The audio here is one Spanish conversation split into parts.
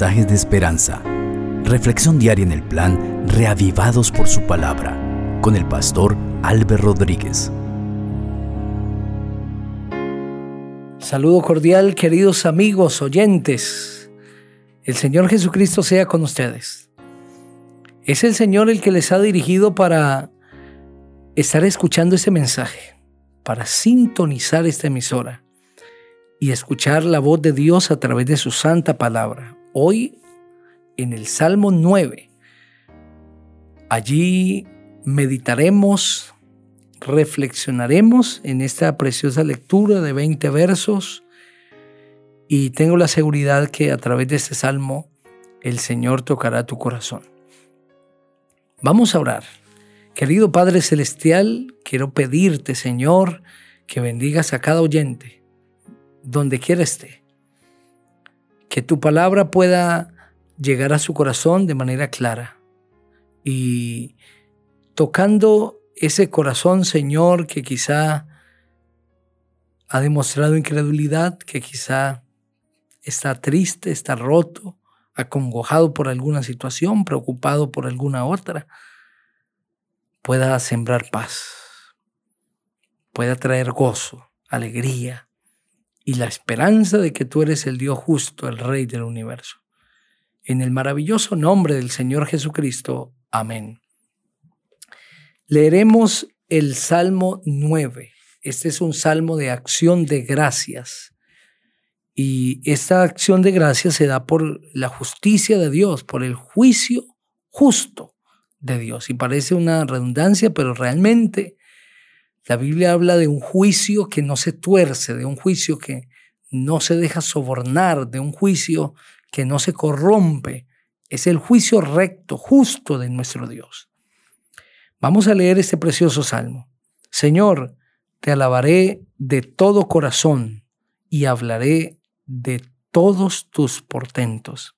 de esperanza. Reflexión diaria en el plan Reavivados por su palabra con el pastor Álvaro Rodríguez. Saludo cordial, queridos amigos oyentes. El Señor Jesucristo sea con ustedes. Es el Señor el que les ha dirigido para estar escuchando este mensaje, para sintonizar esta emisora y escuchar la voz de Dios a través de su santa palabra. Hoy en el Salmo 9. Allí meditaremos, reflexionaremos en esta preciosa lectura de 20 versos y tengo la seguridad que a través de este salmo el Señor tocará tu corazón. Vamos a orar. Querido Padre Celestial, quiero pedirte, Señor, que bendigas a cada oyente donde quiera esté. Que tu palabra pueda llegar a su corazón de manera clara. Y tocando ese corazón, Señor, que quizá ha demostrado incredulidad, que quizá está triste, está roto, acongojado por alguna situación, preocupado por alguna otra, pueda sembrar paz, pueda traer gozo, alegría, y la esperanza de que tú eres el Dios justo, el Rey del universo. En el maravilloso nombre del Señor Jesucristo. Amén. Leeremos el Salmo 9. Este es un salmo de acción de gracias. Y esta acción de gracias se da por la justicia de Dios, por el juicio justo de Dios. Y parece una redundancia, pero realmente la Biblia habla de un juicio que no se tuerce, de un juicio que no se deja sobornar, de un juicio que no se corrompe. Es el juicio recto, justo de nuestro Dios. Vamos a leer este precioso salmo. Señor, te alabaré de todo corazón y hablaré de todos tus portentos.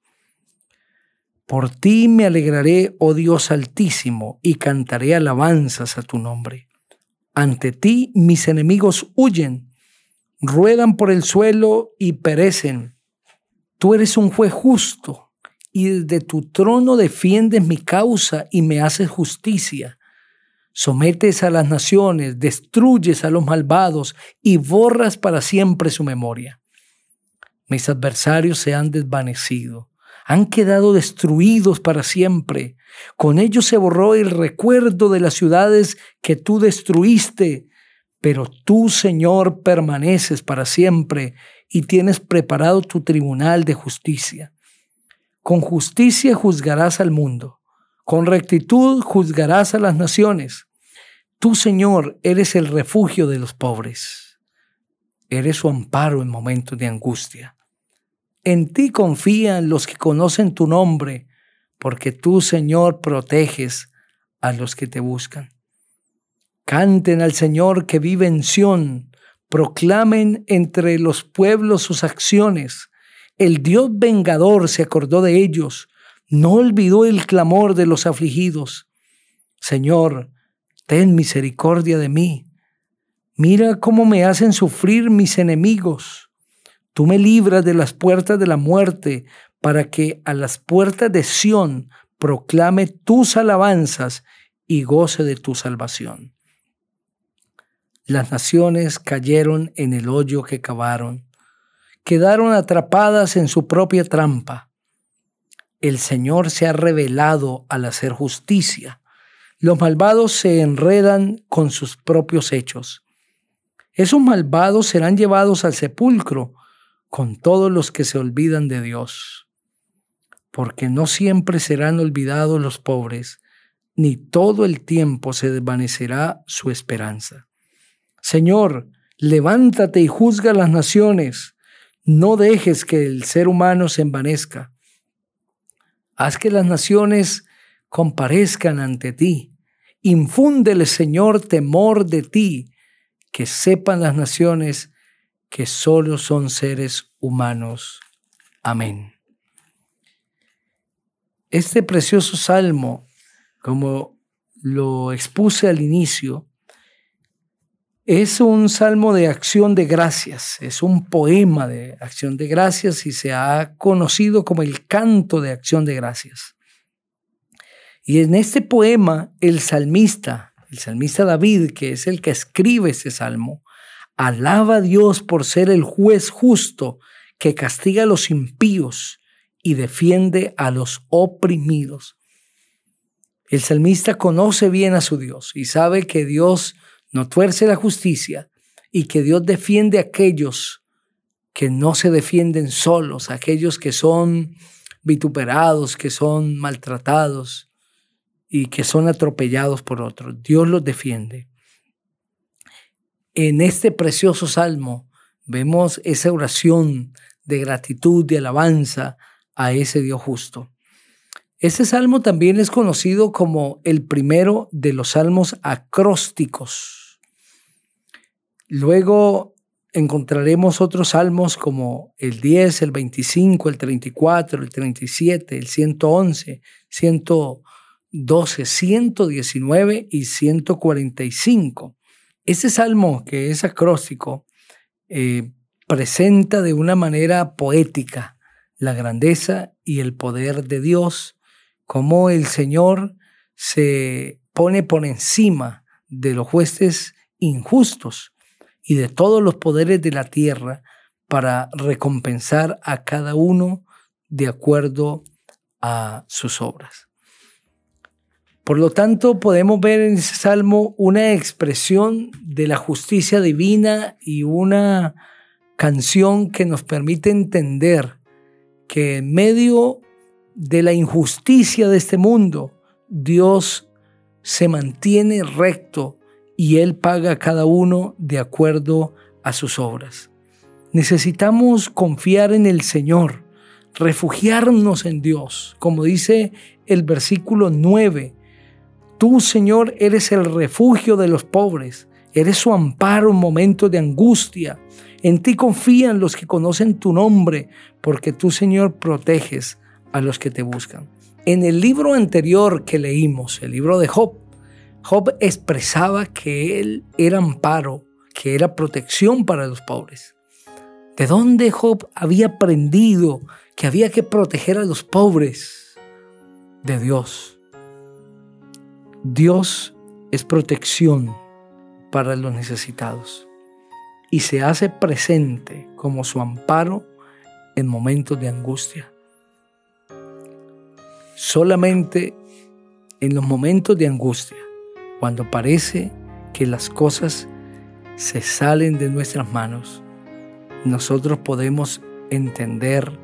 Por ti me alegraré, oh Dios altísimo, y cantaré alabanzas a tu nombre. Ante ti mis enemigos huyen, ruedan por el suelo y perecen. Tú eres un juez justo y desde tu trono defiendes mi causa y me haces justicia. Sometes a las naciones, destruyes a los malvados y borras para siempre su memoria. Mis adversarios se han desvanecido han quedado destruidos para siempre. Con ellos se borró el recuerdo de las ciudades que tú destruiste, pero tú, Señor, permaneces para siempre y tienes preparado tu tribunal de justicia. Con justicia juzgarás al mundo, con rectitud juzgarás a las naciones. Tú, Señor, eres el refugio de los pobres. Eres su amparo en momentos de angustia. En ti confían los que conocen tu nombre, porque tú, Señor, proteges a los que te buscan. Canten al Señor que vive en Sión, proclamen entre los pueblos sus acciones. El Dios vengador se acordó de ellos, no olvidó el clamor de los afligidos. Señor, ten misericordia de mí. Mira cómo me hacen sufrir mis enemigos. Tú me libras de las puertas de la muerte para que a las puertas de Sión proclame tus alabanzas y goce de tu salvación. Las naciones cayeron en el hoyo que cavaron, quedaron atrapadas en su propia trampa. El Señor se ha revelado al hacer justicia. Los malvados se enredan con sus propios hechos. Esos malvados serán llevados al sepulcro con todos los que se olvidan de Dios, porque no siempre serán olvidados los pobres, ni todo el tiempo se desvanecerá su esperanza. Señor, levántate y juzga las naciones, no dejes que el ser humano se envanezca. Haz que las naciones comparezcan ante ti. Infúndele, Señor, temor de ti, que sepan las naciones que solo son seres humanos. Amén. Este precioso salmo, como lo expuse al inicio, Es un salmo de acción de gracias, es un poema de acción de gracias y se ha conocido como el canto de acción de gracias. Y en este poema el salmista, el salmista David, que es el que escribe ese salmo, alaba a Dios por ser el juez justo que castiga a los impíos y defiende a los oprimidos. El salmista conoce bien a su Dios y sabe que Dios no tuerce la justicia y que Dios defiende a aquellos que no se defienden solos, aquellos que son vituperados, que son maltratados y que son atropellados por otros. Dios los defiende. En este precioso salmo vemos esa oración de gratitud, de alabanza a ese Dios justo. Este salmo también es conocido como el primero de los salmos acrósticos Luego encontraremos otros salmos como el 10, el 25, el 34, el 37, el 111, 112, 119 y 145. Ese salmo que es acróstico eh, presenta de una manera poética la grandeza y el poder de Dios, como el Señor se pone por encima de los jueces injustos y de todos los poderes de la tierra para recompensar a cada uno de acuerdo a sus obras. Por lo tanto, podemos ver en ese salmo una expresión de la justicia divina y una canción que nos permite entender que en medio de la injusticia de este mundo, Dios se mantiene recto y Él paga a cada uno de acuerdo a sus obras. Necesitamos confiar en el Señor, refugiarnos en Dios, como dice el versículo 9. Tú, Señor, eres el refugio de los pobres, eres su amparo en momentos de angustia. En ti confían los que conocen tu nombre, porque tú, Señor, proteges a los que te buscan. En el libro anterior que leímos, el libro de Job, Job expresaba que él era amparo, que era protección para los pobres. ¿De dónde Job había aprendido que había que proteger a los pobres? De Dios. Dios es protección para los necesitados y se hace presente como su amparo en momentos de angustia. Solamente en los momentos de angustia cuando parece que las cosas se salen de nuestras manos, nosotros podemos entender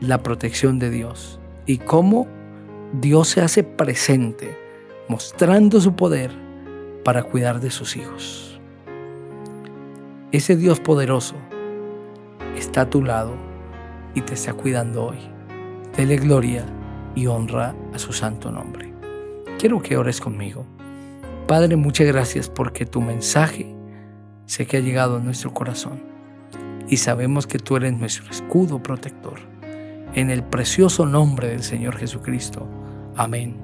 la protección de Dios y cómo Dios se hace presente, mostrando su poder para cuidar de sus hijos. Ese Dios poderoso está a tu lado y te está cuidando hoy. Dele gloria y honra a su santo nombre. Quiero que ores conmigo. Padre, muchas gracias porque tu mensaje sé que ha llegado a nuestro corazón y sabemos que tú eres nuestro escudo protector. En el precioso nombre del Señor Jesucristo. Amén.